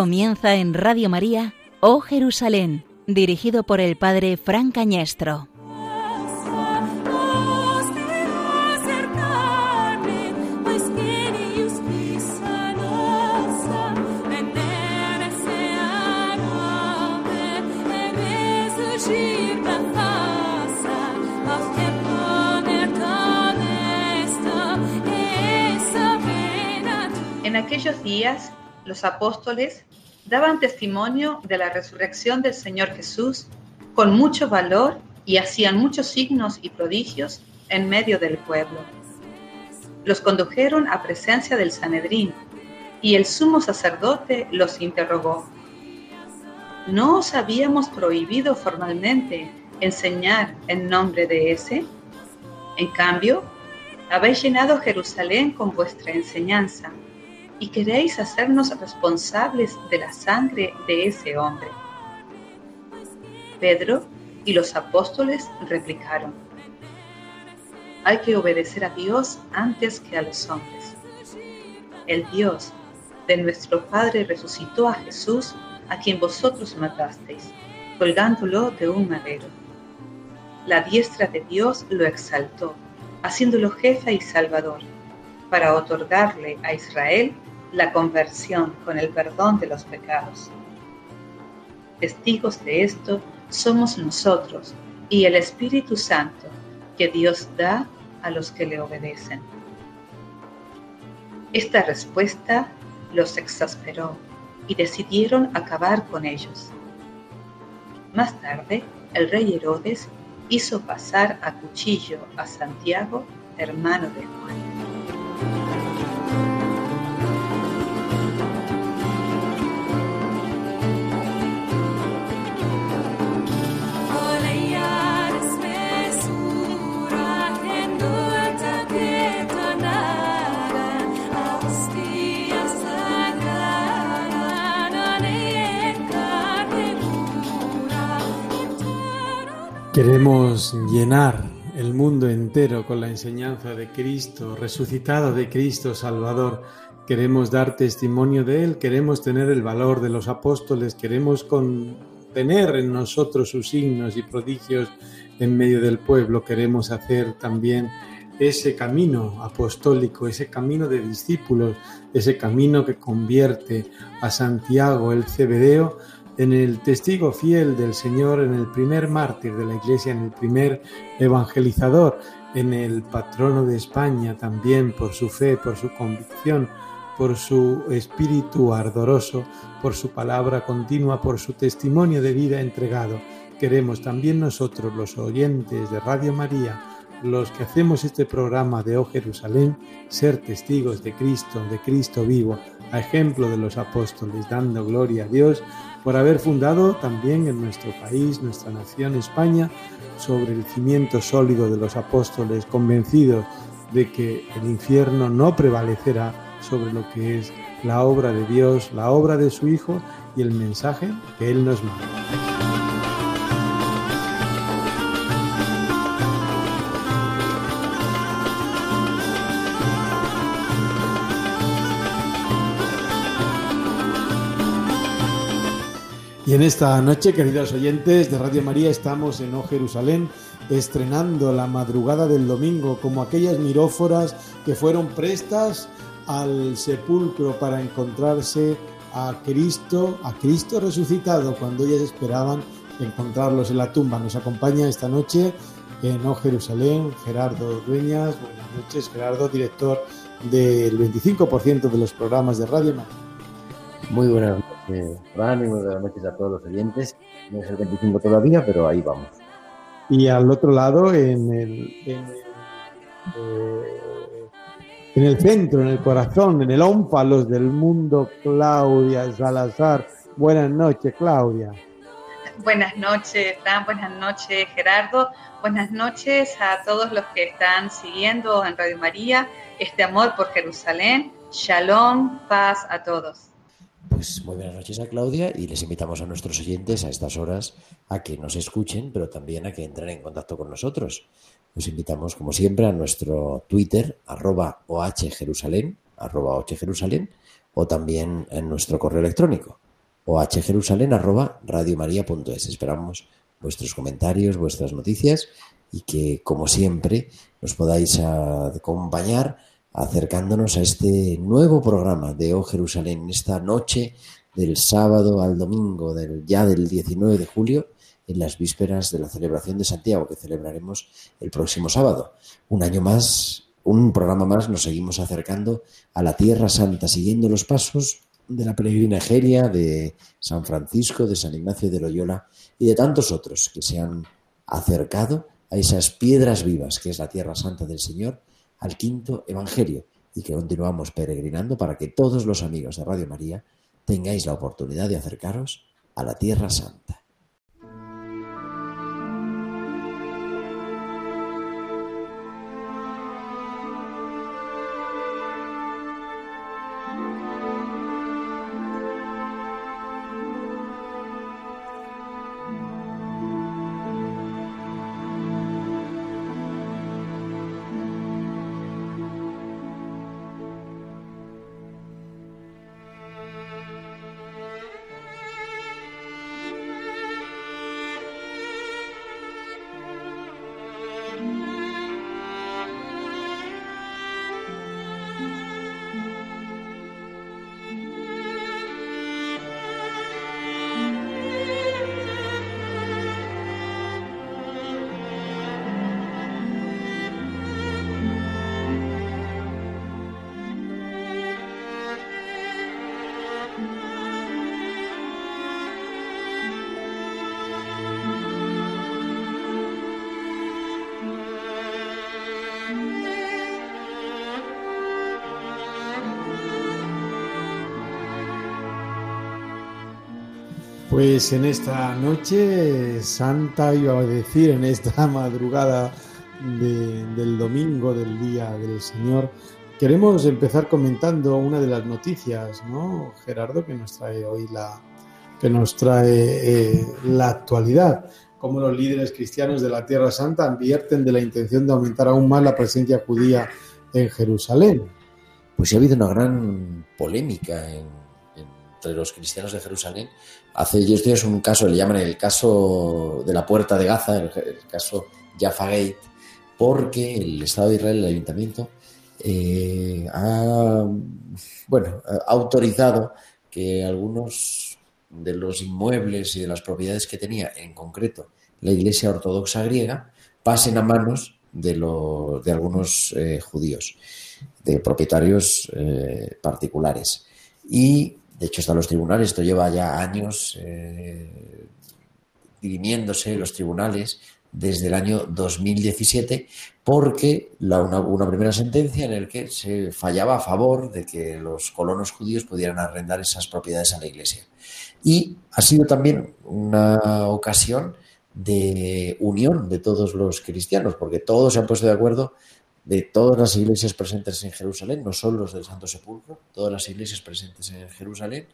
Comienza en Radio María, Oh Jerusalén, dirigido por el Padre Fran Cañestro. En aquellos días los apóstoles daban testimonio de la resurrección del Señor Jesús con mucho valor y hacían muchos signos y prodigios en medio del pueblo. Los condujeron a presencia del Sanedrín y el sumo sacerdote los interrogó. ¿No os habíamos prohibido formalmente enseñar en nombre de ese? En cambio, habéis llenado Jerusalén con vuestra enseñanza y queréis hacernos responsables de la sangre de ese hombre. Pedro y los apóstoles replicaron, hay que obedecer a Dios antes que a los hombres. El Dios de nuestro Padre resucitó a Jesús, a quien vosotros matasteis, colgándolo de un madero. La diestra de Dios lo exaltó, haciéndolo jefe y salvador, para otorgarle a Israel la conversión con el perdón de los pecados. Testigos de esto somos nosotros y el Espíritu Santo que Dios da a los que le obedecen. Esta respuesta los exasperó y decidieron acabar con ellos. Más tarde, el rey Herodes hizo pasar a cuchillo a Santiago, hermano de Juan. Queremos llenar el mundo entero con la enseñanza de Cristo, resucitado de Cristo Salvador. Queremos dar testimonio de Él, queremos tener el valor de los apóstoles, queremos tener en nosotros sus signos y prodigios en medio del pueblo, queremos hacer también ese camino apostólico, ese camino de discípulos, ese camino que convierte a Santiago el Cebedeo en el testigo fiel del Señor, en el primer mártir de la Iglesia, en el primer evangelizador, en el patrono de España también por su fe, por su convicción, por su espíritu ardoroso, por su palabra continua, por su testimonio de vida entregado. Queremos también nosotros, los oyentes de Radio María, los que hacemos este programa de Oh Jerusalén, ser testigos de Cristo, de Cristo vivo, a ejemplo de los apóstoles, dando gloria a Dios por haber fundado también en nuestro país, nuestra nación, España, sobre el cimiento sólido de los apóstoles, convencidos de que el infierno no prevalecerá sobre lo que es la obra de Dios, la obra de su Hijo y el mensaje que Él nos manda. Y en esta noche, queridos oyentes de Radio María, estamos en O Jerusalén estrenando la madrugada del domingo como aquellas miróforas que fueron prestas al sepulcro para encontrarse a Cristo, a Cristo resucitado cuando ellas esperaban encontrarlos en la tumba. Nos acompaña esta noche en O Jerusalén Gerardo Dueñas. Buenas noches, Gerardo, director del 25% de los programas de Radio María. Muy buenas noches, Fran, y muy buenas noches a todos los oyentes. No es el 25 todavía, pero ahí vamos. Y al otro lado, en el, en el, eh, en el centro, en el corazón, en el ónfalos del mundo, Claudia Salazar. Buenas noches, Claudia. Buenas noches, Fran. Buenas noches, Gerardo. Buenas noches a todos los que están siguiendo en Radio María este amor por Jerusalén. Shalom, paz a todos. Pues muy buenas noches a Claudia y les invitamos a nuestros oyentes a estas horas a que nos escuchen, pero también a que entren en contacto con nosotros. Los invitamos, como siempre, a nuestro Twitter, arroba OHJerusalén, arroba OHJerusalén, o también en nuestro correo electrónico, o hjerusalén.radiomaria.es. Esperamos vuestros comentarios, vuestras noticias y que, como siempre, nos podáis acompañar acercándonos a este nuevo programa de O Jerusalén, esta noche del sábado al domingo, del, ya del 19 de julio, en las vísperas de la celebración de Santiago, que celebraremos el próximo sábado. Un año más, un programa más, nos seguimos acercando a la Tierra Santa, siguiendo los pasos de la peregrina Egeria, de San Francisco, de San Ignacio de Loyola y de tantos otros que se han acercado a esas piedras vivas que es la Tierra Santa del Señor, al quinto Evangelio, y que continuamos peregrinando para que todos los amigos de Radio María tengáis la oportunidad de acercaros a la Tierra Santa. Pues en esta noche santa, iba a decir, en esta madrugada del domingo del Día del Señor, queremos empezar comentando una de las noticias, ¿no, Gerardo, que nos trae hoy la, que nos trae eh, la actualidad, cómo los líderes cristianos de la Tierra Santa advierten de la intención de aumentar aún más la presencia judía en Jerusalén. Pues ha habido una gran polémica entre los cristianos de Jerusalén Hace ellos días un caso, le llaman el caso de la puerta de Gaza, el, caso Jaffa Gate, porque el Estado de Israel, el ayuntamiento, eh, ha, bueno, autorizado que algunos de los inmuebles y de las propiedades que tenía, en concreto la Iglesia Ortodoxa griega, pasen a manos de, de algunos eh, judíos, de propietarios eh, particulares. Y de hecho, están los tribunales, esto lleva ya años eh, dirimiéndose los tribunales desde el año 2017 porque la, una, una, primera sentencia en la que se fallaba a favor de que los colonos judíos pudieran arrendar esas propiedades a la iglesia. Y ha sido también una ocasión de unión de todos los cristianos, porque todos se han puesto de acuerdo de todas las iglesias presentes en Jerusalén, no solo los del Santo Sepulcro, todas las iglesias presentes en Jerusalén,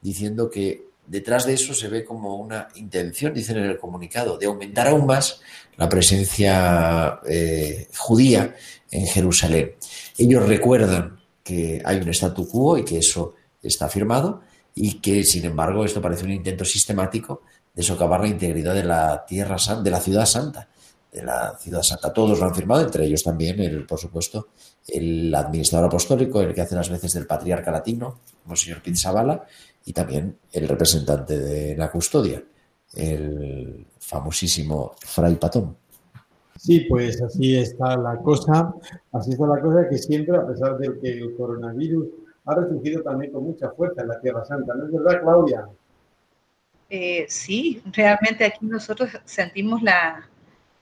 diciendo que detrás de eso se ve como una intención, dicen en el comunicado, de aumentar aún más la presencia eh, judía en Jerusalén. Ellos recuerdan que hay un statu quo y que eso está firmado y que, sin embargo, esto parece un intento sistemático de socavar la integridad de la tierra de la ciudad santa la Ciudad Santa. Todos lo han firmado, entre ellos también, el, por supuesto, el administrador apostólico, el que hace las veces del patriarca latino, Monseñor Pizzabala, y también el representante de la custodia, el famosísimo Fray Patón. Sí, pues así está la cosa, así está la cosa que siempre, a pesar de que el coronavirus ha resurgido también con mucha fuerza en la Tierra Santa, ¿no es verdad, Claudia? Eh, sí, realmente aquí nosotros sentimos la,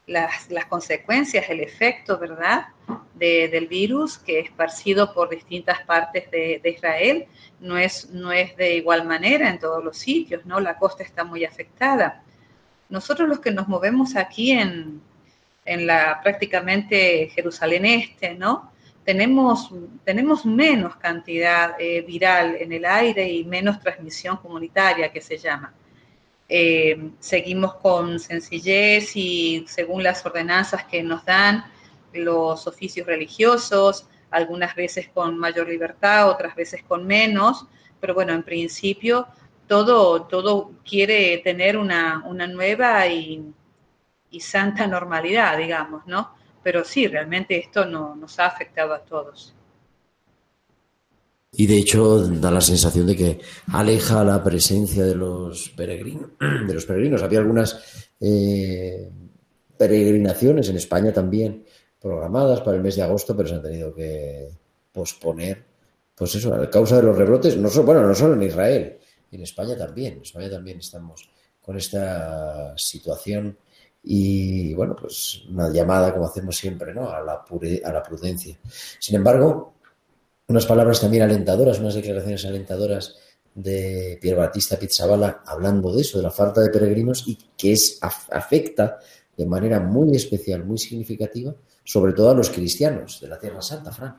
las, consecuencias, el efecto, ¿verdad?, del virus que es esparcido por distintas partes de, Israel. No es, no es de igual manera en todos los sitios, ¿no? La costa está muy afectada. Nosotros los que nos movemos aquí en, en la prácticamente Jerusalén Este, ¿no? Tenemos, tenemos menos cantidad eh, viral en el aire y menos transmisión comunitaria que se llama. Eh, seguimos con sencillez y según las ordenanzas que nos dan los oficios religiosos, algunas veces con mayor libertad, otras veces con menos, pero bueno, en principio todo, todo quiere tener una, nueva y, santa normalidad, digamos, ¿no? Pero sí, realmente esto no, nos ha afectado a todos. Y de hecho da la sensación de que aleja la presencia de los peregrinos. De los peregrinos. Había algunas eh, peregrinaciones en España también programadas para el mes de agosto, pero se han tenido que posponer, pues eso, a causa de los rebrotes, no solo, bueno, no solo en Israel, en España también, en España también estamos con esta situación y bueno, pues una llamada, como hacemos siempre, ¿no? a, la a la prudencia. Sin embargo, unas palabras también alentadoras, unas declaraciones alentadoras de Pierre Batista Pizzabala hablando de eso, de la falta de peregrinos y que es, afecta de manera muy especial, muy significativa, sobre todo a los cristianos de la Tierra Santa, Fran.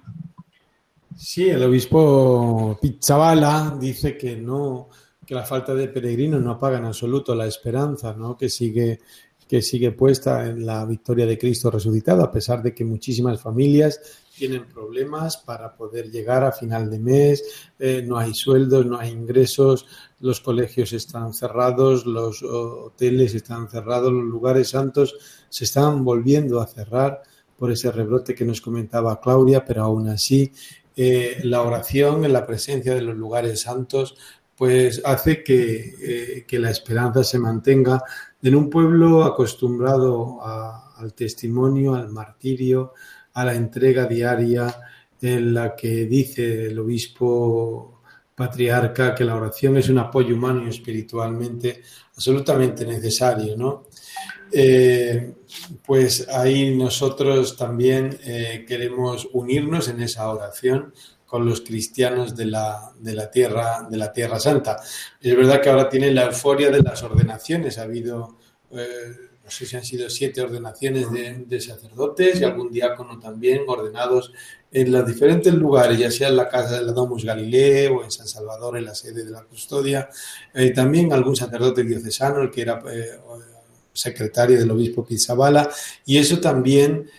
Sí, el obispo Pizzabala dice que no, que la falta de peregrinos no apaga en absoluto la esperanza, ¿no? que sigue que sigue puesta en la victoria de Cristo resucitado, a pesar de que muchísimas familias tienen problemas para poder llegar a final de mes, eh, no hay sueldos, no hay ingresos, los colegios están cerrados, los hoteles están cerrados, los lugares santos se están volviendo a cerrar por ese rebrote que nos comentaba Claudia, pero aún así eh, la oración en la presencia de los lugares santos pues hace que, eh, la esperanza se mantenga en un pueblo acostumbrado al testimonio, al martirio, a la entrega diaria en la que dice el obispo patriarca que la oración es un apoyo humano y espiritualmente absolutamente necesario, ¿no? Eh, pues ahí nosotros también eh, queremos unirnos en esa oración con los cristianos de la, de la, tierra, de la Tierra Santa. Es verdad que ahora tiene la euforia de las ordenaciones. Ha habido, eh, no sé si han sido siete ordenaciones de, sacerdotes y algún diácono también ordenados en los diferentes lugares, ya sea en la casa de la Domus o en San Salvador, en la sede de la custodia. Eh, también algún sacerdote diocesano, el que era eh, secretario del obispo Pizzabala, y eso también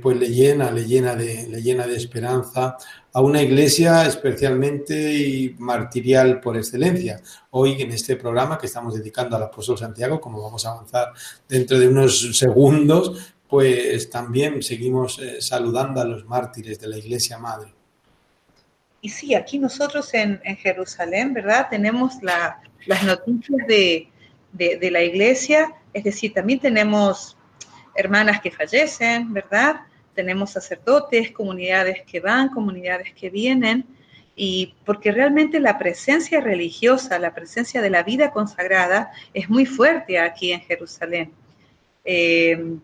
pues le llena, le llena de, le llena de esperanza a una iglesia especialmente martirial por excelencia. Hoy en este programa que estamos dedicando al apóstol Santiago, como vamos a avanzar dentro de unos segundos, pues también seguimos eh, saludando a los mártires de la iglesia madre. Y sí, aquí nosotros en, Jerusalén, ¿verdad? Tenemos las noticias de, de la iglesia, es decir, también tenemos hermanas que fallecen, ¿verdad? Tenemos sacerdotes, comunidades que van, comunidades que vienen, y porque realmente la presencia religiosa, la presencia de la vida consagrada es muy fuerte aquí en Jerusalén. Eh,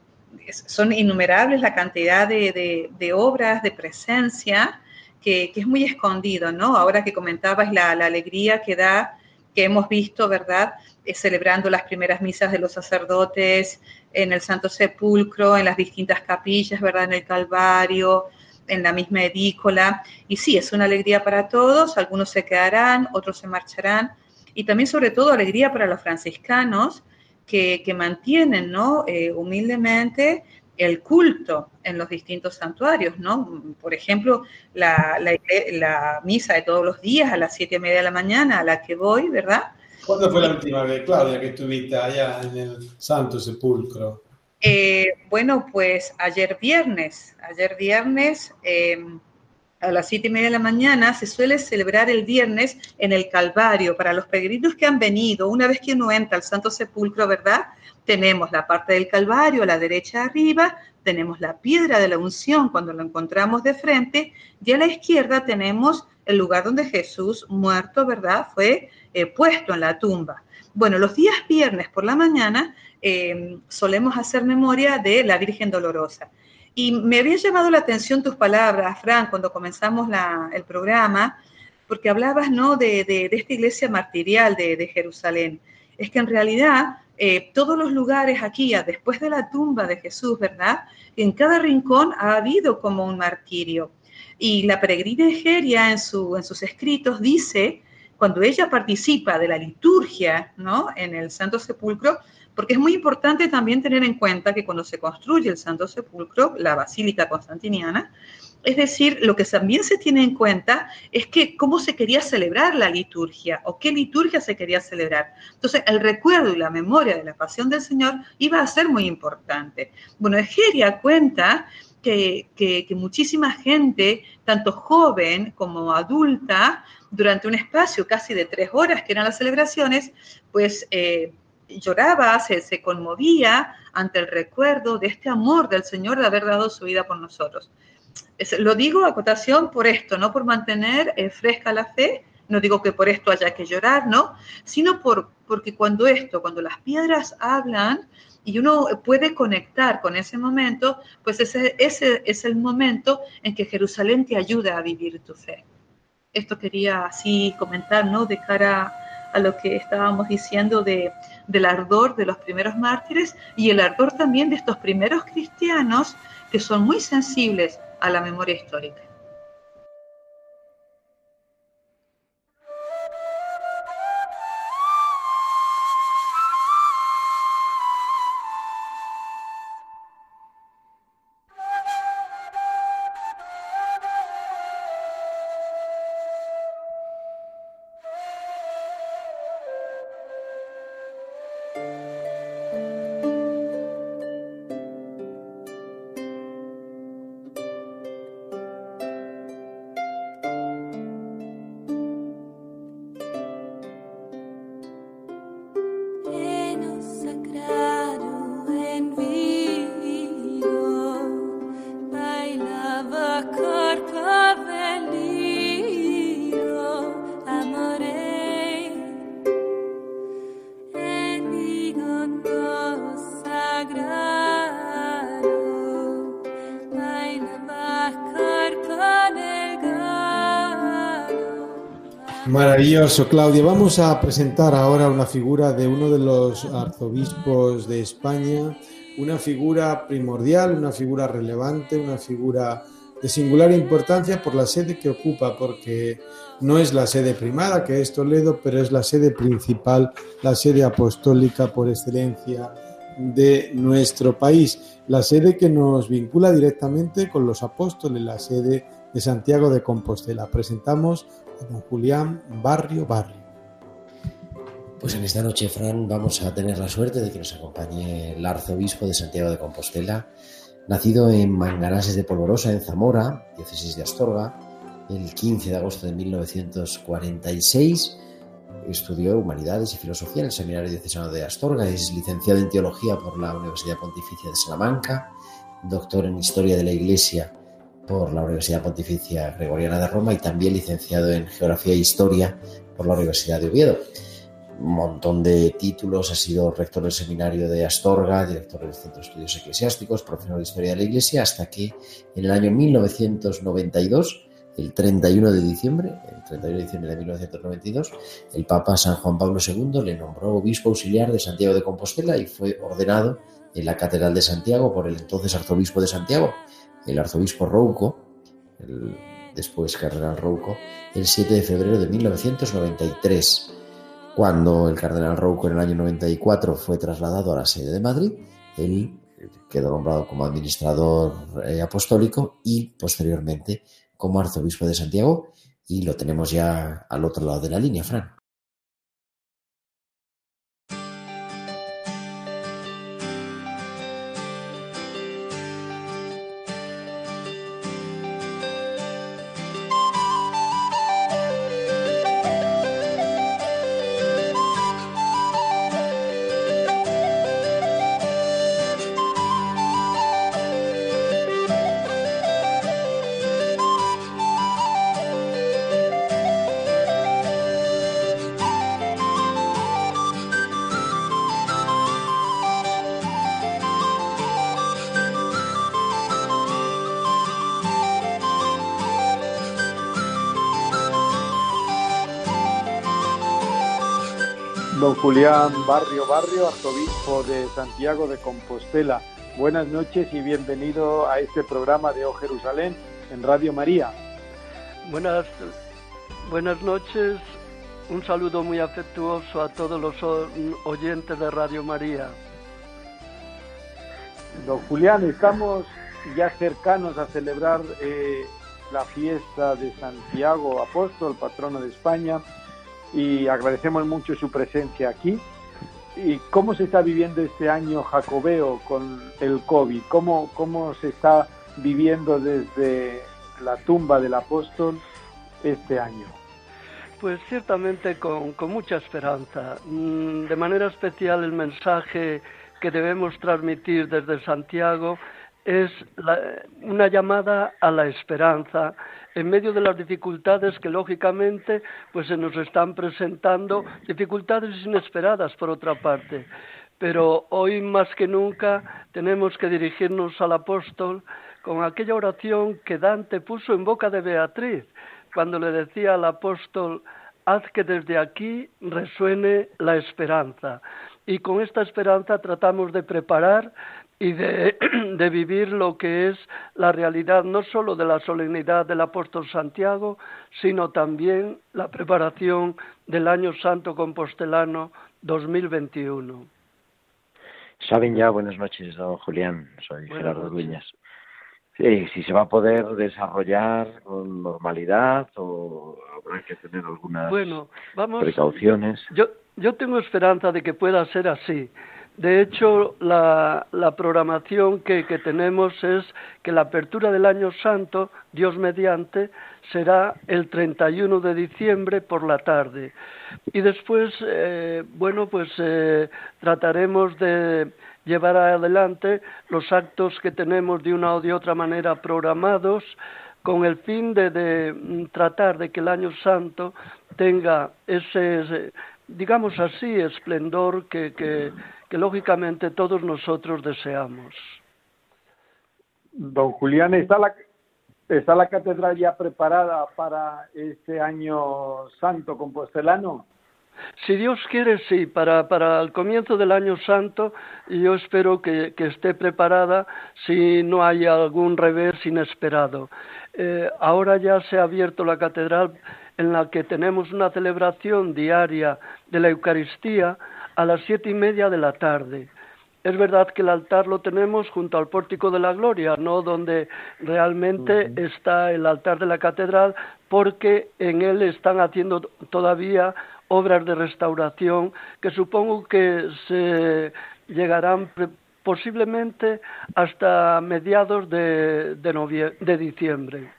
son innumerables la cantidad de, obras, de presencia, que, es muy escondido, ¿no? Ahora que comentabas la, alegría que da, que hemos visto, ¿verdad? Eh, celebrando las primeras misas de los sacerdotes en el Santo Sepulcro, en las distintas capillas, ¿verdad? En el Calvario, en la misma edícola. Y sí, es una alegría para todos, algunos se quedarán, otros se marcharán. Y también, sobre todo, alegría para los franciscanos que, mantienen, ¿no? Eh, humildemente el culto en los distintos santuarios, ¿no? Por ejemplo, la, la, misa de todos los días a las siete y media de la mañana a la que voy, ¿verdad? ¿Cuándo fue la última vez, Claudia, que estuviste allá en el Santo Sepulcro? Eh, bueno, pues ayer viernes, ayer viernes em, a las siete y media de la mañana se suele celebrar el viernes en el Calvario para los peregrinos que han venido. Una vez que uno entra al Santo Sepulcro, ¿verdad? Tenemos la parte del Calvario a la derecha arriba, tenemos la piedra de la unción cuando lo encontramos de frente y a la izquierda tenemos el lugar donde Jesús muerto, ¿verdad? Fue eh, puesto en la tumba. Bueno, los días viernes por la mañana em, solemos hacer memoria de la Virgen Dolorosa. Y me había llamado la atención tus palabras, Fran, cuando comenzamos el programa, porque hablabas ¿no? de, esta iglesia martirial de, Jerusalén. Es que en realidad eh, todos los lugares aquí, después de la tumba de Jesús, ¿verdad? En cada rincón ha habido como un martirio. Y la peregrina Egeria en, su, en sus escritos dice cuando ella participa de la liturgia ¿no? en el Santo Sepulcro, porque es muy importante también tener en cuenta que cuando se construye el Santo Sepulcro, la Basílica Constantiniana, Es decir, lo que también se tiene en cuenta es que cómo se quería celebrar la liturgia o qué liturgia se quería celebrar. Entonces, el recuerdo y la memoria de la pasión del Señor iba a ser muy importante. Bueno, Egeria cuenta que, que, muchísima gente, tanto joven como adulta, durante un espacio casi de tres horas que eran las celebraciones, pues eh, lloraba, se, se, conmovía ante el recuerdo de este amor del Señor de haber dado su vida por nosotros. lo digo a cotación por esto, no por mantener eh, fresca la fe, no digo que por esto haya que llorar, ¿no? Sino por, porque cuando esto, cuando las piedras hablan y uno puede conectar con ese momento, pues ese, es el momento en que Jerusalén te ayuda a vivir tu fe. Esto quería así comentar, ¿no? De cara a lo que estábamos diciendo de, del ardor de los primeros mártires y el ardor también de estos primeros cristianos que son muy sensibles a la memoria histórica. Maravilloso, Claudia. Vamos a presentar ahora una figura de uno de los arzobispos de España, una figura primordial, una figura relevante, una figura de singular importancia por la sede que ocupa, porque no es la sede primada, que es Toledo, pero es la sede principal, la sede apostólica por excelencia de nuestro país, la sede que nos vincula directamente con los apóstoles, la sede de Santiago de Compostela. Presentamos don Julián Barrio Barrio. Pues en esta noche, Fran, vamos a tener la suerte de que nos acompañe el arzobispo de Santiago de Compostela, nacido en Mangarases de Polvorosa, en Zamora, diócesis de Astorga, el 15 de agosto de 1946. Estudió Humanidades y Filosofía en el Seminario Diocesano de Astorga, es licenciado en Teología por la Universidad Pontificia de Salamanca, doctor en Historia de la Iglesia por la Universidad Pontificia Gregoriana de Roma y también licenciado en Geografía e Historia por la Universidad de Oviedo. Un montón de títulos, ha sido rector del seminario de Astorga, director del Centro de Estudios Eclesiásticos, profesor de Historia de la Iglesia, hasta que en el año 1992, el 31 de diciembre, el 31 de diciembre de 1992, el Papa San Juan Pablo II le nombró obispo auxiliar de Santiago de Compostela y fue ordenado en la Catedral de Santiago por el entonces arzobispo de Santiago, el arzobispo Rouco, el después cardenal Rouco, el 7 de febrero de 1993. Cuando el cardenal Rouco en el año 94 fue trasladado a la sede de Madrid, él quedó nombrado como administrador eh, apostólico y posteriormente como arzobispo de Santiago y lo tenemos ya al otro lado de la línea, Fran. Julián Barrio Barrio, arzobispo de Santiago de Compostela. Buenas noches y bienvenido a este programa de O Jerusalén en Radio María. Buenas, buenas noches, un saludo muy afectuoso a todos los oyentes de Radio María. Don Julián, estamos ya cercanos a celebrar eh, la fiesta de Santiago Apóstol, patrono de España, y agradecemos mucho su presencia aquí. ¿Y cómo se está viviendo este año jacobeo con el COVID? ¿Cómo, cómo se está viviendo desde la tumba del apóstol este año? Pues ciertamente con, con mucha esperanza. Mm, de manera especial el mensaje que debemos transmitir desde Santiago es una llamada a la esperanza en medio de las dificultades que lógicamente pues se nos están presentando, dificultades inesperadas por otra parte. Pero hoy más que nunca tenemos que dirigirnos al apóstol con aquella oración que Dante puso en boca de Beatriz, cuando le decía al apóstol, haz que desde aquí resuene la esperanza. Y con esta esperanza tratamos de preparar y de, de, vivir lo que es la realidad no solo de la solemnidad del apóstol Santiago, sino también la preparación del año santo compostelano 2021. Saben ya, buenas noches, don Julián, soy Gerardo Dueñas. Sí, si se va a poder desarrollar con normalidad o habrá que tener algunas bueno, vamos, precauciones. Yo, yo tengo esperanza de que pueda ser así. De hecho, la, programación que, tenemos es que la apertura del Año Santo, Dios mediante, será el 31 de diciembre por la tarde. Y después, eh, bueno, pues eh, trataremos de llevar adelante los actos que tenemos de una o de otra manera programados con el fin de, de mm, tratar de que el Año Santo tenga ese digamos así, esplendor que, que, que lógicamente todos nosotros deseamos. Don Julián, ¿está la, ¿está la catedral ya preparada para este año santo compostelano? Si Dios quiere, sí, para, para el comienzo del año santo yo espero que, que esté preparada si no hay algún revés inesperado. Eh, ahora ya se ha abierto la catedral en la que tenemos una celebración diaria de la Eucaristía a las siete y media de la tarde. Es verdad que el altar lo tenemos junto al pórtico de la gloria, no donde realmente está el altar de la catedral, porque en él están haciendo todavía obras de restauración que supongo que se llegarán posiblemente hasta mediados de, de, de diciembre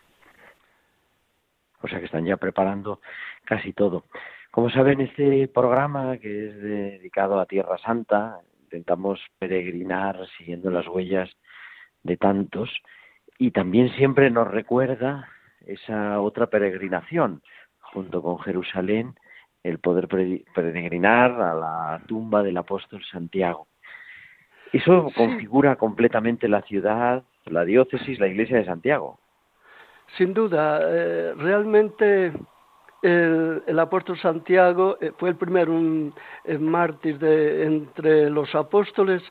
o sea que están ya preparando casi todo. Como saben, este programa que es dedicado a Tierra Santa, intentamos peregrinar siguiendo las huellas de tantos y también siempre nos recuerda esa otra peregrinación junto con Jerusalén, el poder peregrinar a la tumba del apóstol Santiago. Eso configura completamente la ciudad, la diócesis, la iglesia de Santiago. Sin duda, eh, realmente el, apóstol Santiago eh, fue el primer un, eh, mártir de, entre los apóstoles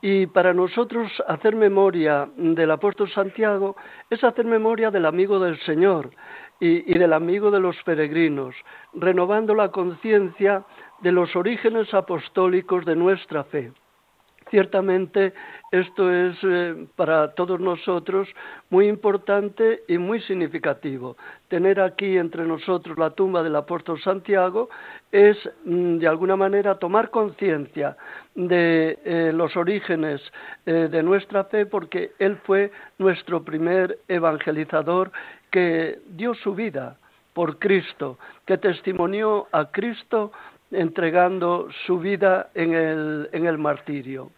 y para nosotros hacer memoria del apóstol Santiago es hacer memoria del amigo del Señor y del amigo de los peregrinos, renovando la conciencia de los orígenes apostólicos de nuestra fe. Ciertamente esto es eh, para todos nosotros muy importante y muy significativo. Tener aquí entre nosotros la tumba del apóstol Santiago es, mm, de alguna manera, tomar conciencia de eh, los orígenes eh, de nuestra fe porque él fue nuestro primer evangelizador que dio su vida por Cristo, que testimonió a Cristo entregando su vida en el, en el martirio.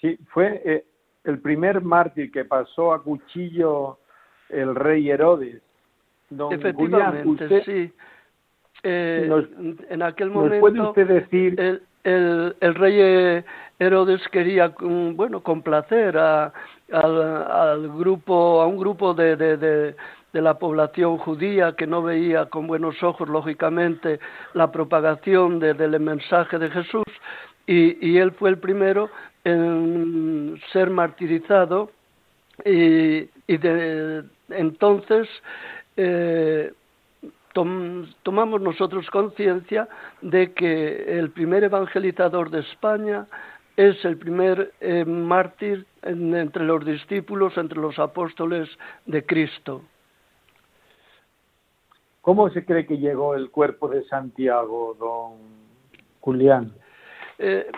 Sí, fue eh, el primer mártir que pasó a cuchillo el rey Herodes. Don Efectivamente, sí. Eh, en aquel momento, puede usted decir? El, el, el, rey Herodes quería, mm, bueno, complacer a, al, al grupo, a un grupo de, de, de de la población judía que no veía con buenos ojos, lógicamente, la propagación de, del mensaje de Jesús, y, y, él fue el primero en ser martirizado y, y de, entonces eh, tom, tomamos nosotros conciencia de que el primer evangelizador de España es el primer eh, mártir entre los discípulos, entre los apóstoles de Cristo. ¿Cómo se cree que llegó el cuerpo de Santiago, don Julián? Eh,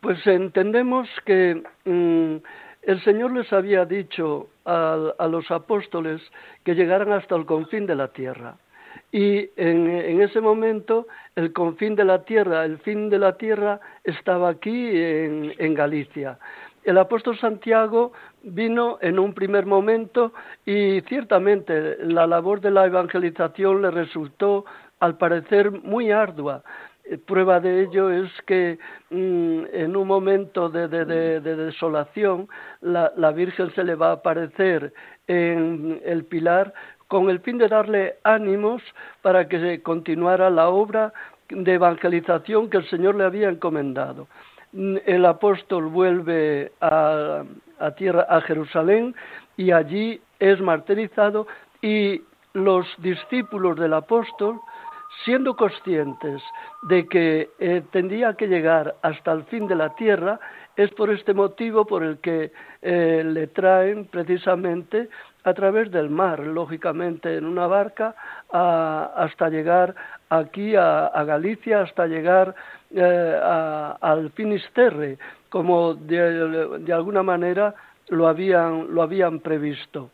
pues entendemos que mm, el Señor les había dicho a, los apóstoles que llegaran hasta el confín de la tierra. Y en, ese momento el confín de la tierra, el fin de la tierra estaba aquí en, Galicia. El apóstol Santiago vino en un primer momento y ciertamente la labor de la evangelización le resultó al parecer muy ardua. Eh, prueba de ello es que mm, en un momento de, desolación la, Virgen se le va a aparecer en el pilar con el fin de darle ánimos para que continuara la obra de evangelización que el Señor le había encomendado. Mm, el apóstol vuelve a, tierra, a Jerusalén, y allí es martirizado y los discípulos del apóstol, siendo conscientes de que eh, tendría que llegar hasta el fin de la tierra, es por este motivo por el que eh, le traen precisamente a través del mar, lógicamente en una barca, hasta llegar aquí a, Galicia, hasta llegar eh, al Finisterre, como de, alguna manera lo habían, lo habían previsto.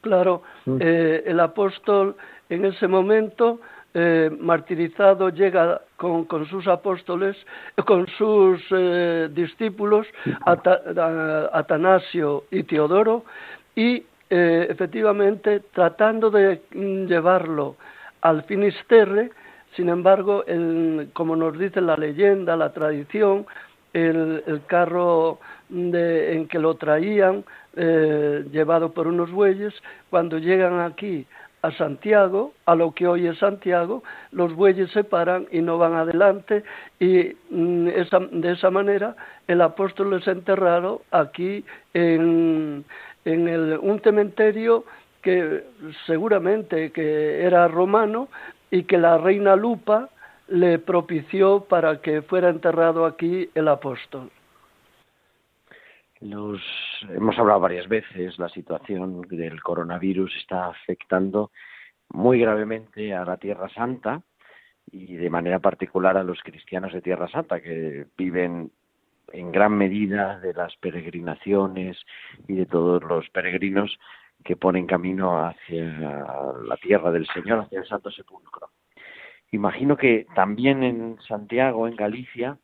Claro, mm. eh, el apóstol en ese momento eh, martirizado llega con, sus apóstoles, con sus discípulos, Atanasio y Teodoro, y eh, efectivamente tratando de mm, llevarlo al Finisterre, sin embargo, como nos dice la leyenda, la tradición, el, carro en que lo traían, eh, llevado por unos bueyes, cuando llegan aquí a Santiago, a lo que hoy es Santiago, los bueyes se paran y no van adelante y mm, de esa manera el apóstol les enterrado aquí en, en el, un cementerio que seguramente que era romano y que la reina Lupa le propició para que fuera enterrado aquí el apóstol. Nos hemos hablado varias veces, la situación del coronavirus está afectando muy gravemente a la Tierra Santa y de manera particular a los cristianos de Tierra Santa que viven en gran medida de las peregrinaciones y de todos los peregrinos que ponen camino hacia la tierra del Señor, hacia el Santo Sepulcro. Imagino que también en Santiago, en Galicia,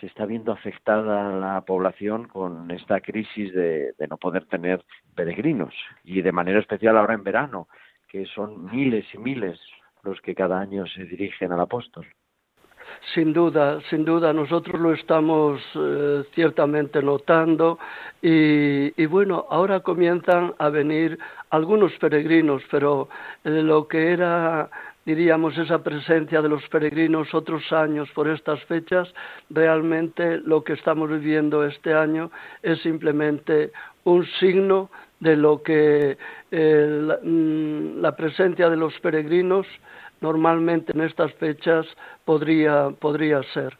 se está viendo afectada la población con esta crisis de, de, no poder tener peregrinos y de manera especial ahora en verano, que son miles y miles los que cada año se dirigen al apóstol. Sin duda, sin duda, nosotros lo estamos eh, ciertamente notando y, bueno, ahora comienzan a venir algunos peregrinos, pero eh, lo que era diríamos, esa presencia de los peregrinos otros años por estas fechas, realmente lo que estamos viviendo este año es simplemente un signo de lo que eh, mm, la, presencia de los peregrinos normalmente en estas fechas podría, podría ser.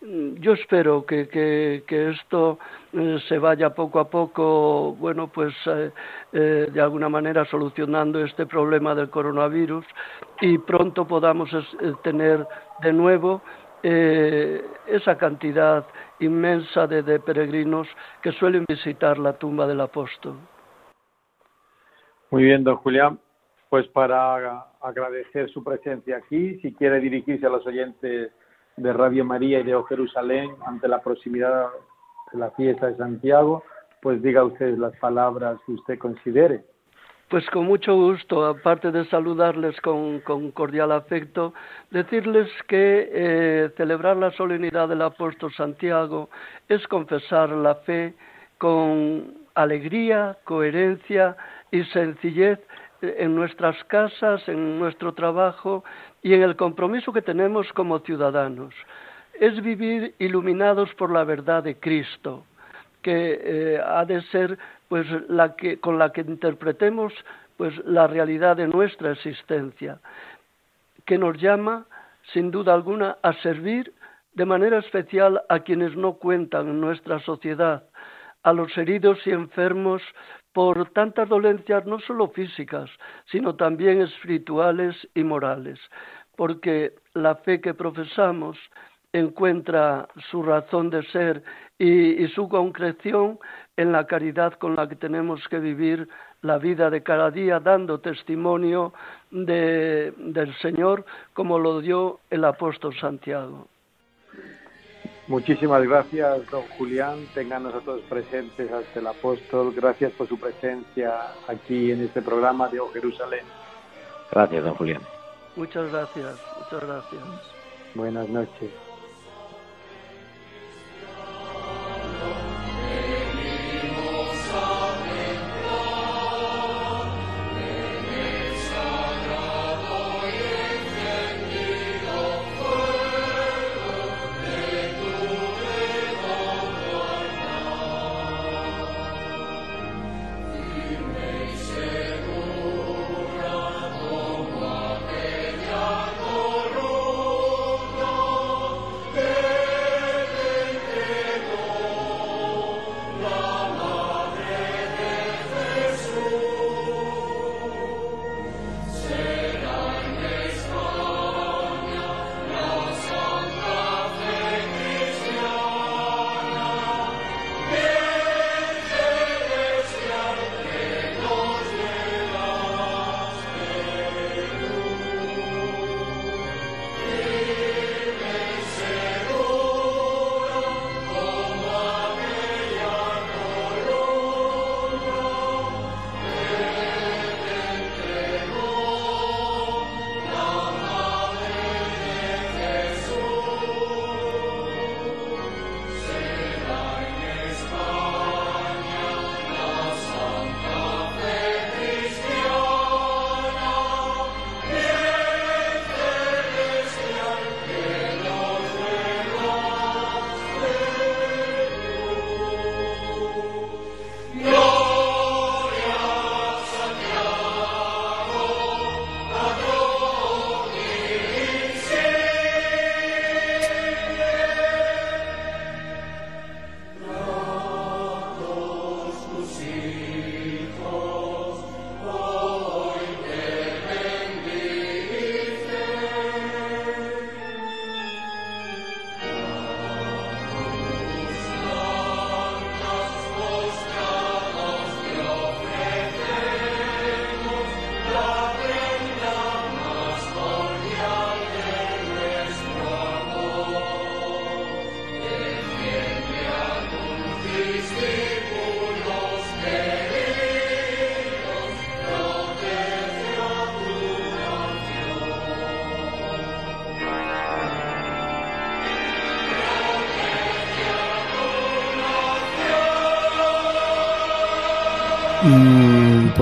Yo espero que, que, esto eh, se vaya poco a poco, bueno, pues eh, eh, de alguna manera solucionando este problema del coronavirus y pronto podamos tener de nuevo esa cantidad inmensa de peregrinos que suelen visitar la tumba del apóstol. Muy bien, don Julián pues para agradecer su presencia aquí, si quiere dirigirse a los oyentes de Radio María y de Jerusalén ante la proximidad de la fiesta de Santiago, pues diga usted las palabras que usted considere. Pues con mucho gusto, aparte de saludarles con, cordial afecto, decirles que eh, celebrar la solemnidad del apóstol Santiago es confesar la fe con alegría, coherencia y sencillez en nuestras casas, en nuestro trabajo y en el compromiso que tenemos como ciudadanos. Es vivir iluminados por la verdad de Cristo, que eh, ha de ser pues con la que interpretemos pues la realidad de nuestra existencia, que nos llama sin duda alguna a servir de manera especial a quienes no cuentan en nuestra sociedad, a los heridos y enfermos por tantas dolencias no solo físicas, sino también espirituales y morales, porque la fe que profesamos encuentra su razón de ser y, su concreción en la caridad con la que tenemos que vivir la vida de cada día, dando testimonio del Señor como lo dio el apóstol Santiago. Muchísimas gracias, don Julián. Tengan nosotros presentes hasta el apóstol. Gracias por su presencia aquí en este programa de O Jerusalén. Gracias, don Julián. Muchas gracias, muchas gracias. Buenas noches.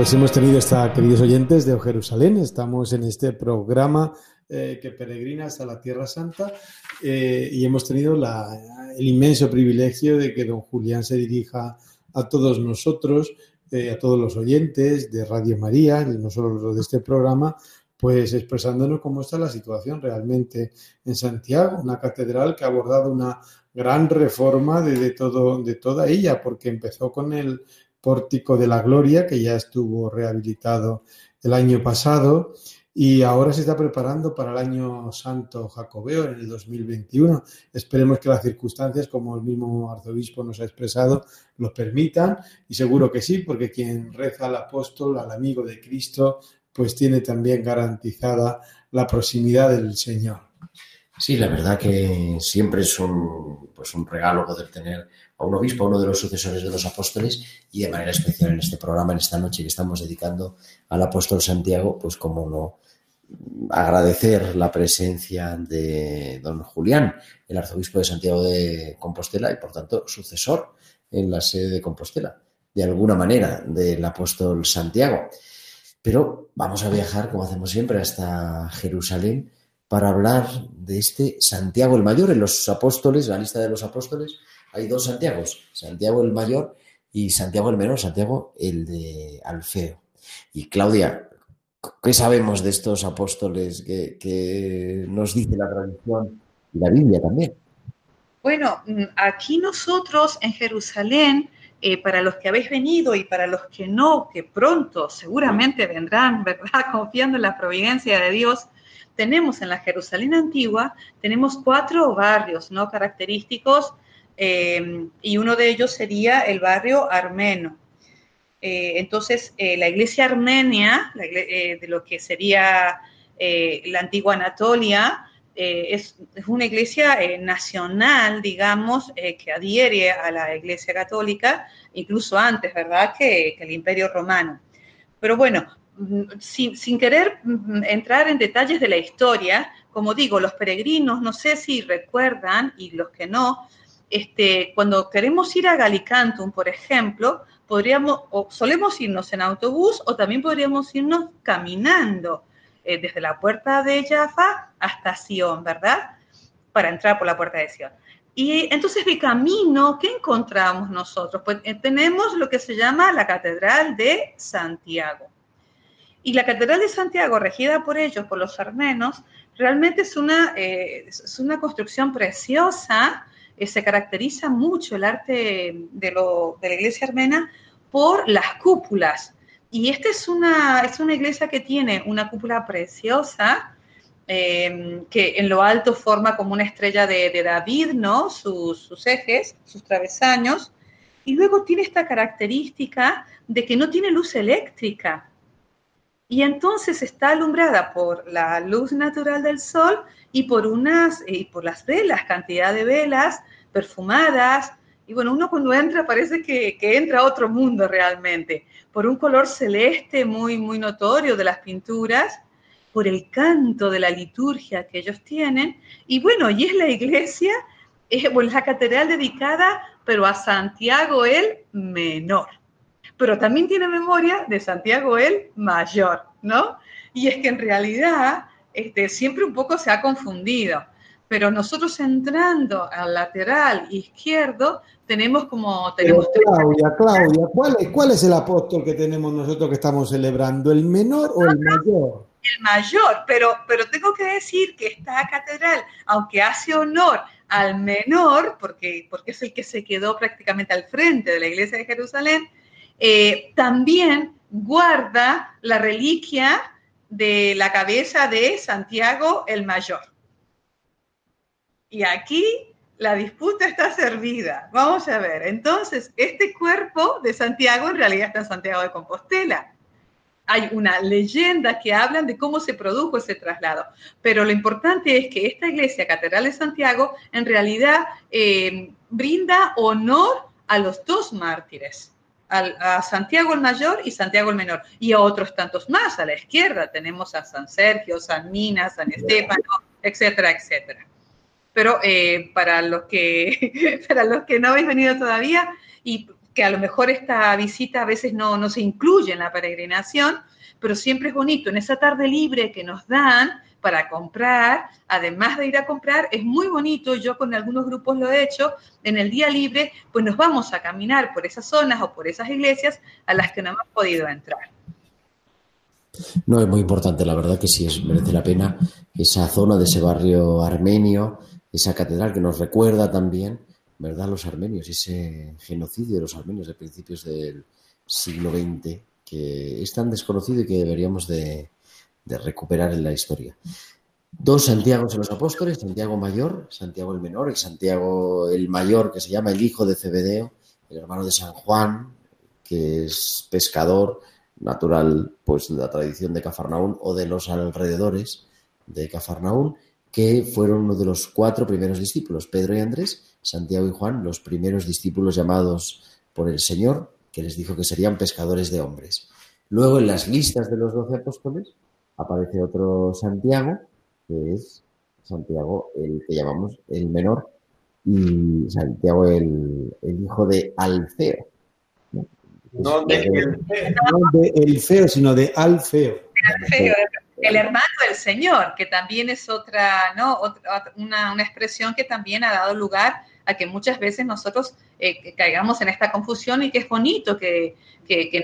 Pues hemos tenido esta, queridos oyentes de Jerusalén, estamos en este programa eh, que peregrina hasta la Tierra Santa eh, y hemos tenido el inmenso privilegio de que don Julián se dirija a todos nosotros, eh, a todos los oyentes de Radio María, no solo de este programa, pues expresándonos cómo está la situación realmente en Santiago, una catedral que ha abordado una gran reforma de, todo, de toda ella, porque empezó con el Pórtico de la Gloria, que ya estuvo rehabilitado el año pasado y ahora se está preparando para el año santo jacobeo en el 2021. Esperemos que las circunstancias, como el mismo arzobispo nos ha expresado, lo permitan y seguro que sí, porque quien reza al apóstol, al amigo de Cristo, pues tiene también garantizada la proximidad del Señor. Sí, la verdad que siempre es un, pues un regalo poder tener a un obispo, a uno de los sucesores de los apóstoles, y de manera especial en este programa, en esta noche que estamos dedicando al apóstol Santiago, pues como no agradecer la presencia de don Julián, el arzobispo de Santiago de Compostela y por tanto sucesor en la sede de Compostela, de alguna manera, del apóstol Santiago. Pero vamos a viajar, como hacemos siempre, hasta Jerusalén para hablar de este Santiago el Mayor en los apóstoles, la lista de los apóstoles, hay dos Santiagos, Santiago el Mayor y Santiago el Menor, Santiago el de Alfeo. Y Claudia, ¿qué sabemos de estos apóstoles que, nos dice la tradición y la Biblia también? Bueno, mm, aquí nosotros en Jerusalén, eh, para los que habéis venido y para los que no, que pronto seguramente vendrán, ¿verdad? Confiando en la providencia de Dios, tenemos en la Jerusalén antigua, tenemos cuatro barrios, ¿no? Característicos, eh, y uno de ellos sería el barrio armeno. Eh, entonces, la iglesia armenia, de lo que sería la antigua Anatolia, eh, es, una iglesia eh, nacional, digamos, eh, que adhiere a la iglesia católica, incluso antes, ¿verdad?, que, el imperio romano. Pero bueno, sin, querer mm, entrar en detalles de la historia, como digo, los peregrinos, no sé si recuerdan, y los que no, este, cuando queremos ir a Galicantum, por ejemplo, podríamos, o solemos irnos en autobús o también podríamos irnos caminando. Eh, desde la puerta de Jaffa hasta Sion, ¿verdad? Para entrar por la puerta de Sion. Y entonces de camino, ¿qué encontramos nosotros? Pues eh, tenemos lo que se llama la Catedral de Santiago. Y la Catedral de Santiago, regida por ellos, por los armenos, realmente es una, eh, es una construcción preciosa, se caracteriza mucho el arte de la iglesia armena por las cúpulas. Y esta es una, es una iglesia que tiene una cúpula preciosa, eh, que en lo alto forma como una estrella de, David, ¿no? Sus, sus, ejes, sus travesaños. Y luego tiene esta característica de que no tiene luz eléctrica. Y entonces está alumbrada por la luz natural del sol y por unas, y por las velas, cantidad de velas perfumadas, y bueno, uno cuando entra parece que, entra a otro mundo realmente, por un color celeste muy, muy notorio de las pinturas, por el canto de la liturgia que ellos tienen. Y bueno, y es la iglesia, es la catedral dedicada, pero a Santiago el Menor. Pero también tiene memoria de Santiago el Mayor, ¿no? Y es que en realidad este, siempre un poco se ha confundido pero nosotros entrando al lateral izquierdo tenemos como... Tenemos Claudia, Claudia, ¿cuál es, ¿cuál es el apóstol que tenemos nosotros que estamos celebrando? ¿El menor o el mayor? El mayor, pero, pero tengo que decir que esta catedral, aunque hace honor al menor, porque, porque es el que se quedó prácticamente al frente de la iglesia de Jerusalén, eh, también guarda la reliquia de la cabeza de Santiago el Mayor. Y aquí la disputa está servida. Vamos a ver. Entonces, este cuerpo de Santiago en realidad está en Santiago de Compostela. Hay una leyenda que habla de cómo se produjo ese traslado. Pero lo importante es que esta iglesia, Catedral de Santiago, en realidad eh, brinda honor a los dos mártires, a Santiago el Mayor y Santiago el Menor, y a otros tantos más. A la izquierda tenemos a San Sergio, San Mina, San Estefano, etcétera, etcétera pero eh, para, los que, para los que no habéis venido todavía y que a lo mejor esta visita a veces no, no se incluye en la peregrinación, pero siempre es bonito, en esa tarde libre que nos dan para comprar, además de ir a comprar, es muy bonito, yo con algunos grupos lo he hecho, en el día libre, pues nos vamos a caminar por esas zonas o por esas iglesias a las que no hemos podido entrar. No, es muy importante, la verdad que sí, es, merece la pena esa zona de ese barrio armenio, esa catedral que nos recuerda también, ¿verdad?, los armenios, ese genocidio de los armenios de principios del siglo XX, que es tan desconocido y que deberíamos de, recuperar en la historia. Dos Santiagos en los apóstoles, Santiago Mayor, Santiago el Menor, el Santiago el Mayor, que se llama el hijo de Cebedeo, el hermano de San Juan, que es pescador natural, pues de la tradición de Cafarnaún o de los alrededores de Cafarnaún, que fueron uno de los cuatro primeros discípulos, Pedro y Andrés, Santiago y Juan, los primeros discípulos llamados por el Señor, que les dijo que serían pescadores de hombres. Luego en las listas de los doce apóstoles aparece otro Santiago, que es Santiago, el que llamamos el menor, y Santiago el, hijo de Alfeo. No, de, el feo, sino de Alfeo. Alfeo, el hermano del Señor, que también es otra, ¿no? una, expresión que también ha dado lugar a que muchas veces nosotros eh, caigamos en esta confusión y que es bonito que,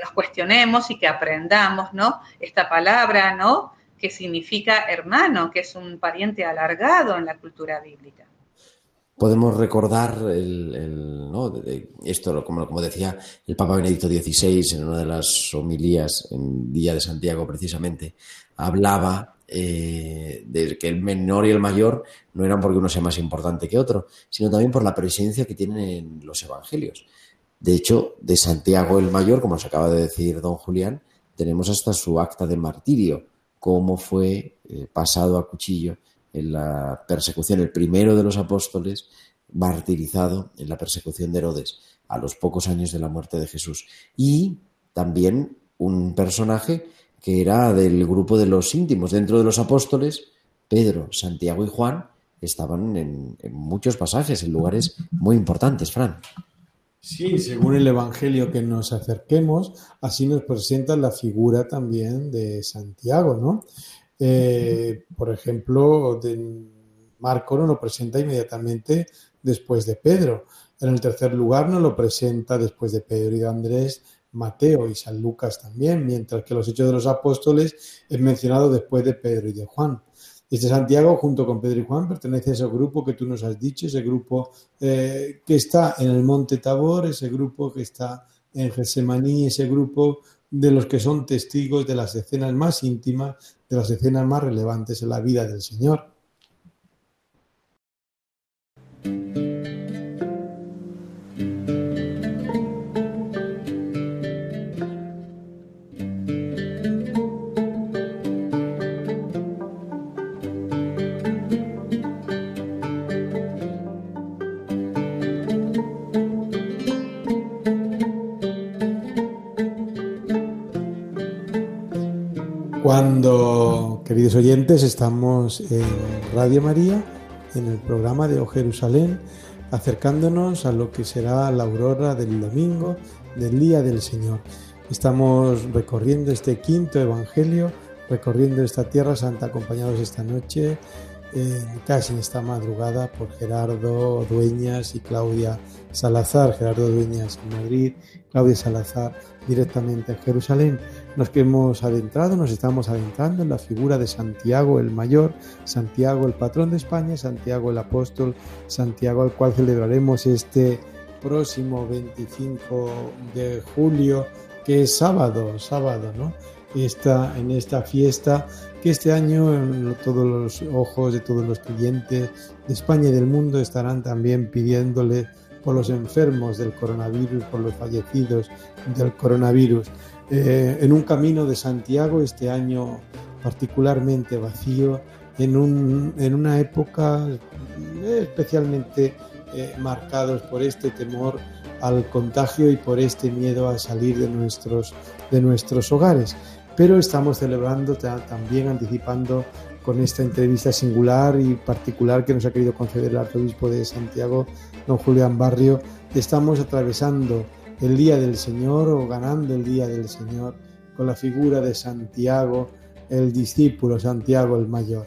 nos cuestionemos y que aprendamos, ¿no? Esta palabra, ¿no? Que significa hermano, que es un pariente alargado en la cultura bíblica. podemos recordar el, esto, como, como, decía el Papa Benedicto XVI en una de las homilías en Día de Santiago precisamente, hablaba eh, de que el menor y el mayor no eran porque uno sea más importante que otro, sino también por la presencia que tienen en los evangelios. De hecho, de Santiago el Mayor, como nos acaba de decir don Julián, tenemos hasta su acta de martirio, cómo fue eh, pasado a cuchillo en la persecución, el primero de los apóstoles martirizado en la persecución de Herodes, a los pocos años de la muerte de Jesús. Y también un personaje que era del grupo de los íntimos. Dentro de los apóstoles, Pedro, Santiago y Juan estaban en, muchos pasajes, en lugares muy importantes, Fran. Sí, según el Evangelio que nos acerquemos, así nos presenta la figura también de Santiago, ¿no? Eh, por ejemplo, Marco no lo presenta inmediatamente después de Pedro. En el tercer lugar no lo presenta después de Pedro y de Andrés Mateo y San Lucas también, mientras que los Hechos de los Apóstoles es mencionado después de Pedro y de Juan. Este Santiago, junto con Pedro y Juan, pertenece a ese grupo que tú nos has dicho, ese grupo eh, que está en el Monte Tabor, ese grupo que está en Getsemaní, ese grupo de los que son testigos de las escenas más íntimas, de las escenas más relevantes en la vida del Señor. Cuando, queridos oyentes, estamos en Radio María, en el programa de O Jerusalén, acercándonos a lo que será la aurora del domingo, del Día del Señor. Estamos recorriendo este quinto Evangelio, recorriendo esta Tierra Santa, acompañados esta noche, casi en esta madrugada, por Gerardo Dueñas y Claudia Salazar. Gerardo Dueñas en Madrid, Claudia Salazar directamente en Jerusalén nos que hemos adentrado, nos estamos adentrando en la figura de Santiago el Mayor, Santiago el patrón de España, Santiago el apóstol, Santiago al cual celebraremos este próximo 25 de julio, que es sábado, sábado, ¿no? Esta, en esta fiesta que este año todos los ojos de todos los clientes de España y del mundo estarán también pidiéndole por los enfermos del coronavirus, por los fallecidos del coronavirus. Eh, en un camino de Santiago este año particularmente vacío, en, un, en una época eh, especialmente eh, marcados por este temor al contagio y por este miedo a salir de nuestros, de nuestros hogares. Pero estamos celebrando también, anticipando con esta entrevista singular y particular que nos ha querido conceder el arzobispo de Santiago, don Julián Barrio, estamos atravesando el día del Señor o ganando el día del Señor con la figura de Santiago, el discípulo Santiago el mayor.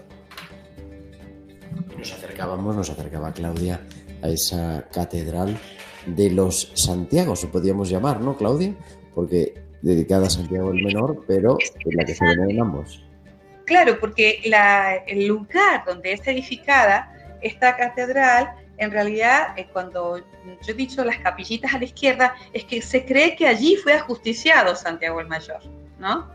Nos acercábamos, nos acercaba Claudia a esa catedral de los Santiago, se podríamos llamar, ¿no, Claudia? Porque dedicada a Santiago el Menor, pero en la que se ven ambos. Claro, porque el lugar donde está edificada esta catedral en realidad, eh, cuando yo he dicho las capillitas a la izquierda, es que se cree que allí fue ajusticiado Santiago el Mayor, ¿no?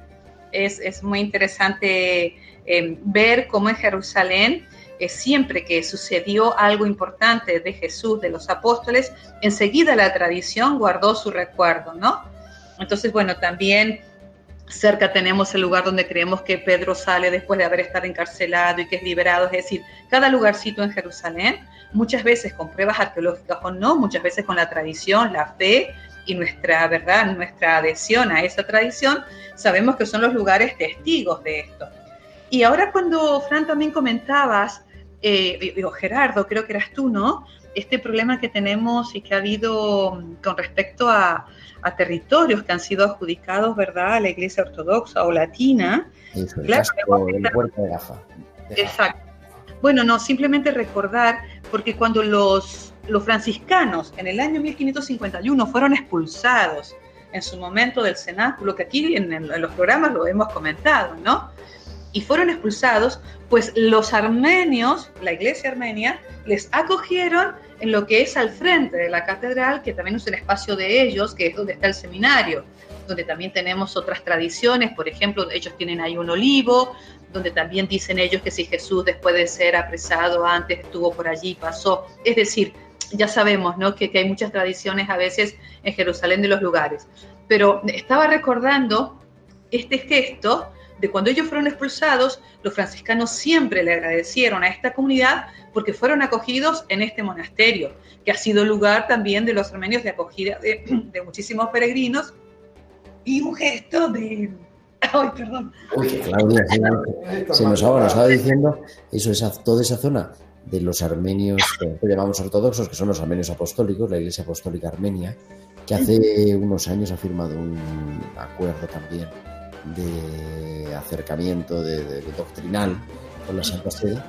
Es, es muy interesante eh, ver cómo en Jerusalén, eh, siempre que sucedió algo importante de Jesús, de los apóstoles, enseguida la tradición guardó su recuerdo, ¿no? Entonces, bueno, también cerca tenemos el lugar donde creemos que Pedro sale después de haber estado encarcelado y que es liberado, es decir, cada lugarcito en Jerusalén muchas veces con pruebas arqueológicas o no, muchas veces con la tradición, la fe y nuestra verdad, nuestra adhesión a esa tradición, sabemos que son los lugares testigos de esto. Y ahora cuando, Fran, también comentabas, eh, Gerardo, creo que eras tú, ¿no? Este problema que tenemos y que ha habido mm, con respecto a, territorios que han sido adjudicados, ¿verdad?, a la Iglesia Ortodoxa o Latina. claro, de Exacto. Bueno, no, simplemente recordar, porque cuando los, los franciscanos en el año 1551 fueron expulsados en su momento del cenáculo, que aquí en, los programas lo hemos comentado, ¿no? y fueron expulsados, pues los armenios, la iglesia armenia, les acogieron en lo que es al frente de la catedral, que también es un espacio de ellos, que es donde está el seminario, donde también tenemos otras tradiciones, por ejemplo, ellos tienen ahí un olivo, donde también dicen ellos que si Jesús después de ser apresado antes estuvo por allí, pasó. Es decir, ya sabemos ¿no? que hay muchas tradiciones a veces en Jerusalén de los lugares. Pero estaba recordando este gesto de cuando ellos fueron expulsados, los franciscanos siempre le agradecieron a esta comunidad porque fueron acogidos en este monasterio, que ha sido lugar también de los armenios de acogida de, muchísimos peregrinos y un gesto de... Ay, perdón. Claudia, se, nos, ahora, estaba diciendo eso, esa, toda esa zona de los armenios que llamamos ortodoxos, que son los armenios apostólicos, la Iglesia Apostólica Armenia, que hace unos años ha firmado un acuerdo también de acercamiento de, doctrinal con la Santa Sede,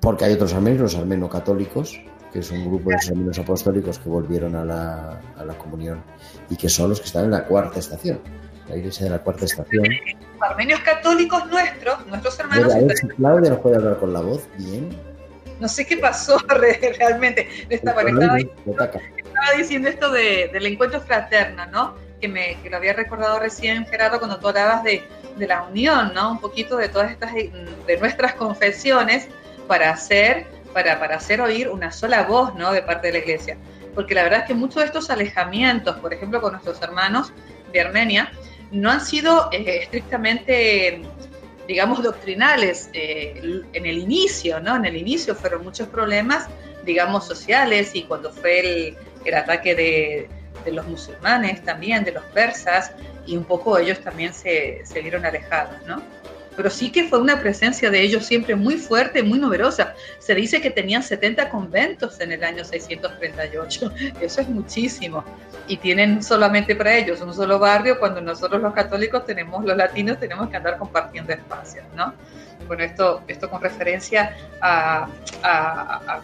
porque hay otros armenios, los armeno-católicos, que es un grupo de armenios apostólicos que volvieron a la, a la comunión y que son los que están en la cuarta estación, la iglesia de la cuarta estación. Armenios católicos nuestros, nuestros hermanos. Claudia nos puede hablar con la voz, bien. No sé qué pasó realmente. Estaba, estaba, estaba diciendo esto de, del encuentro fraterno, ¿no? que, me, que lo había recordado recién, Gerardo, cuando tú hablabas de, de la unión, ¿no? Un poquito de todas estas, de nuestras confesiones para hacer, para, para hacer oír una sola voz, ¿no? De parte de la iglesia. Porque la verdad es que muchos de estos alejamientos, por ejemplo, con nuestros hermanos de Armenia, no han sido eh, estrictamente, digamos, doctrinales eh, en el inicio, ¿no? En el inicio fueron muchos problemas, digamos, sociales y cuando fue el, el ataque de, de los musulmanes también, de los persas, y un poco ellos también se, se vieron alejados, ¿no? Pero sí que fue una presencia de ellos siempre muy fuerte, muy numerosa. Se dice que tenían 70 conventos en el año 638. Eso es muchísimo. Y tienen solamente para ellos un solo barrio, cuando nosotros los católicos tenemos, los latinos, tenemos que andar compartiendo espacios, ¿no? Bueno, esto, esto con referencia a, a,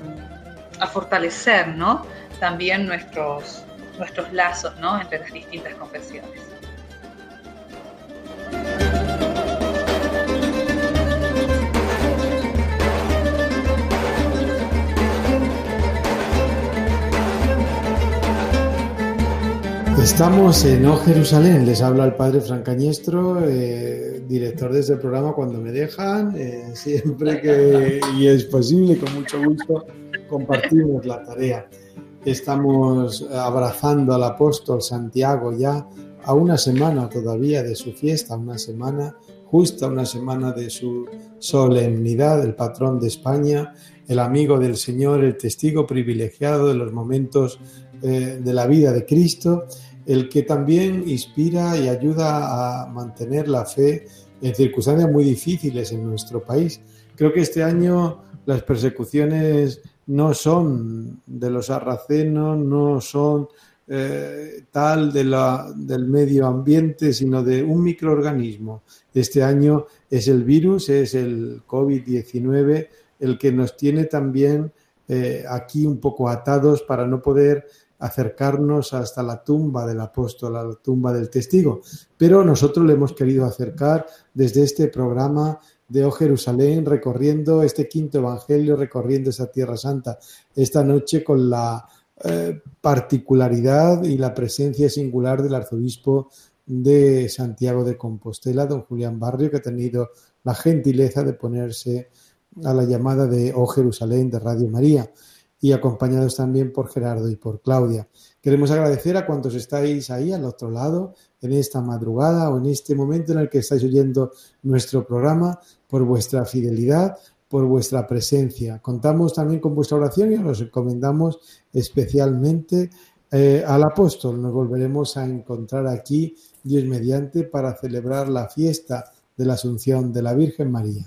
a fortalecer, ¿no? También nuestros, nuestros lazos ¿no? entre las distintas confesiones. Estamos en O Jerusalén, les habla el padre Francañestro, eh, director de este programa cuando me dejan, eh, siempre que y es posible, con mucho gusto compartimos la tarea. Estamos abrazando al apóstol Santiago ya a una semana todavía de su fiesta, una semana justa, una semana de su solemnidad, el patrón de España, el amigo del Señor, el testigo privilegiado de los momentos eh, de la vida de Cristo, el que también inspira y ayuda a mantener la fe en circunstancias muy difíciles en nuestro país. Creo que este año las persecuciones no son de los sarracenos, no son eh, tal de la, del medio ambiente, sino de un microorganismo. Este año es el virus, es el COVID-19, el que nos tiene también eh, aquí un poco atados para no poder acercarnos hasta la tumba del apóstol, a la tumba del testigo. Pero nosotros le hemos querido acercar desde este programa de O Jerusalén, recorriendo este quinto evangelio, recorriendo esa tierra santa, esta noche con la eh, particularidad y la presencia singular del arzobispo de Santiago de Compostela, don Julián Barrio, que ha tenido la gentileza de ponerse a la llamada de O Jerusalén de Radio María y acompañados también por Gerardo y por Claudia. Queremos agradecer a cuantos estáis ahí al otro lado en esta madrugada o en este momento en el que estáis oyendo nuestro programa por vuestra fidelidad, por vuestra presencia. Contamos también con vuestra oración y os encomendamos especialmente eh, al apóstol. Nos volveremos a encontrar aquí, Dios mediante, para celebrar la fiesta de la Asunción de la Virgen María.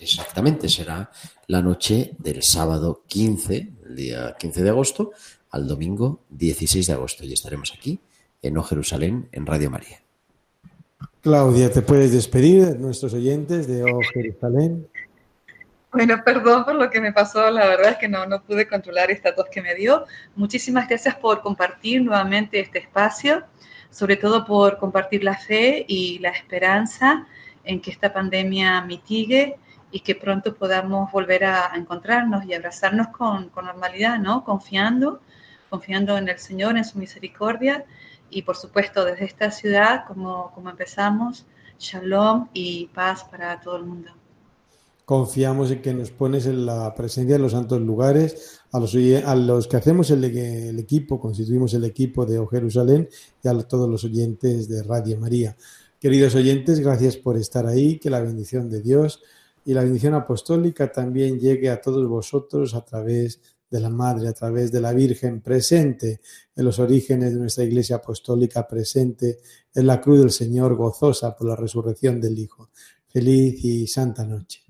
Exactamente, será la noche del sábado 15, el día 15 de agosto, al domingo 16 de agosto. Y estaremos aquí en O Jerusalén, en Radio María. Claudia, ¿te puedes despedir de nuestros oyentes de O Jerusalén? Bueno, perdón por lo que me pasó, la verdad es que no, no pude controlar esta tos que me dio. Muchísimas gracias por compartir nuevamente este espacio, sobre todo por compartir la fe y la esperanza en que esta pandemia mitigue y que pronto podamos volver a, encontrarnos y abrazarnos con, con, normalidad, ¿no? Confiando, confiando en el Señor, en su misericordia y por supuesto desde esta ciudad, como, como empezamos, shalom y paz para todo el mundo. Confiamos en que nos pones en la presencia de los santos lugares, a los, a los que hacemos el, el, equipo, constituimos el equipo de O Jerusalén y a todos los oyentes de Radio María. Queridos oyentes, gracias por estar ahí, que la bendición de Dios y la bendición apostólica también llegue a todos vosotros a través de la Madre, a través de la Virgen presente en los orígenes de nuestra Iglesia apostólica, presente en la cruz del Señor, gozosa por la resurrección del Hijo. Feliz y santa noche.